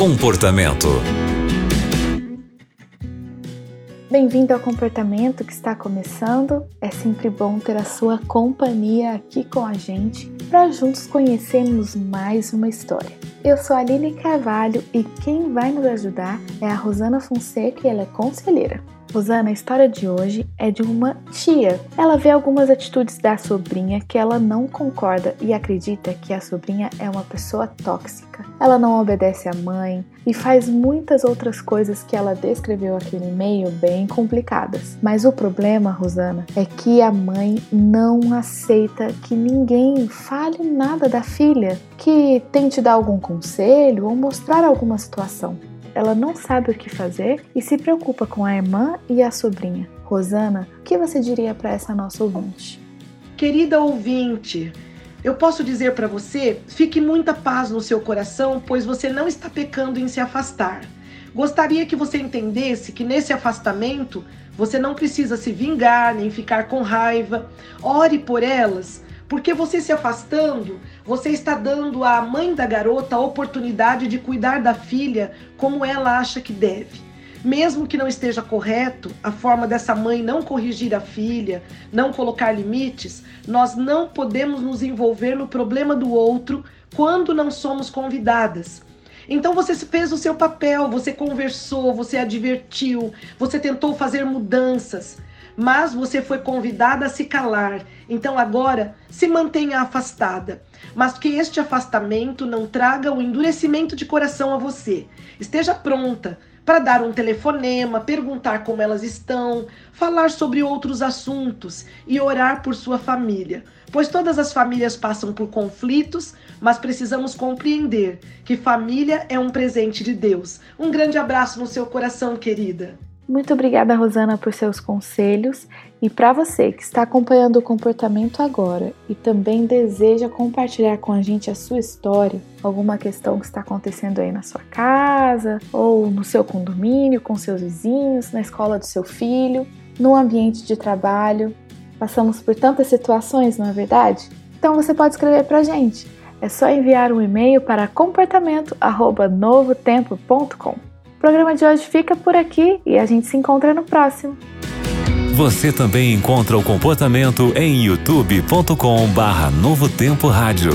Comportamento. Bem-vindo ao Comportamento que está começando. É sempre bom ter a sua companhia aqui com a gente para juntos conhecermos mais uma história. Eu sou a Aline Carvalho e quem vai nos ajudar é a Rosana Fonseca e ela é conselheira. Rosana, a história de hoje é de uma tia. Ela vê algumas atitudes da sobrinha que ela não concorda e acredita que a sobrinha é uma pessoa tóxica. Ela não obedece à mãe e faz muitas outras coisas que ela descreveu aqui no e-mail bem complicadas. Mas o problema, Rosana, é que a mãe não aceita que ninguém fale nada da filha, que tente dar algum conselho ou mostrar alguma situação ela não sabe o que fazer e se preocupa com a irmã e a sobrinha. Rosana, o que você diria para essa nossa ouvinte? Querida ouvinte, eu posso dizer para você: fique muita paz no seu coração, pois você não está pecando em se afastar. Gostaria que você entendesse que nesse afastamento você não precisa se vingar nem ficar com raiva. Ore por elas, porque você se afastando, você está dando à mãe da garota a oportunidade de cuidar da filha como ela acha que deve. Mesmo que não esteja correto a forma dessa mãe não corrigir a filha, não colocar limites, nós não podemos nos envolver no problema do outro quando não somos convidadas. Então você fez o seu papel, você conversou, você advertiu, você tentou fazer mudanças mas você foi convidada a se calar. Então agora se mantenha afastada, mas que este afastamento não traga um endurecimento de coração a você. Esteja pronta para dar um telefonema, perguntar como elas estão, falar sobre outros assuntos e orar por sua família. Pois todas as famílias passam por conflitos, mas precisamos compreender que família é um presente de Deus. Um grande abraço no seu coração, querida. Muito obrigada, Rosana, por seus conselhos. E para você que está acompanhando o comportamento agora e também deseja compartilhar com a gente a sua história, alguma questão que está acontecendo aí na sua casa, ou no seu condomínio, com seus vizinhos, na escola do seu filho, no ambiente de trabalho. Passamos por tantas situações, não é verdade? Então você pode escrever para a gente. É só enviar um e-mail para comportamento@novotempo.com. O programa de hoje fica por aqui e a gente se encontra no próximo. Você também encontra o comportamento em youtube.com/barra Novo Tempo Rádio.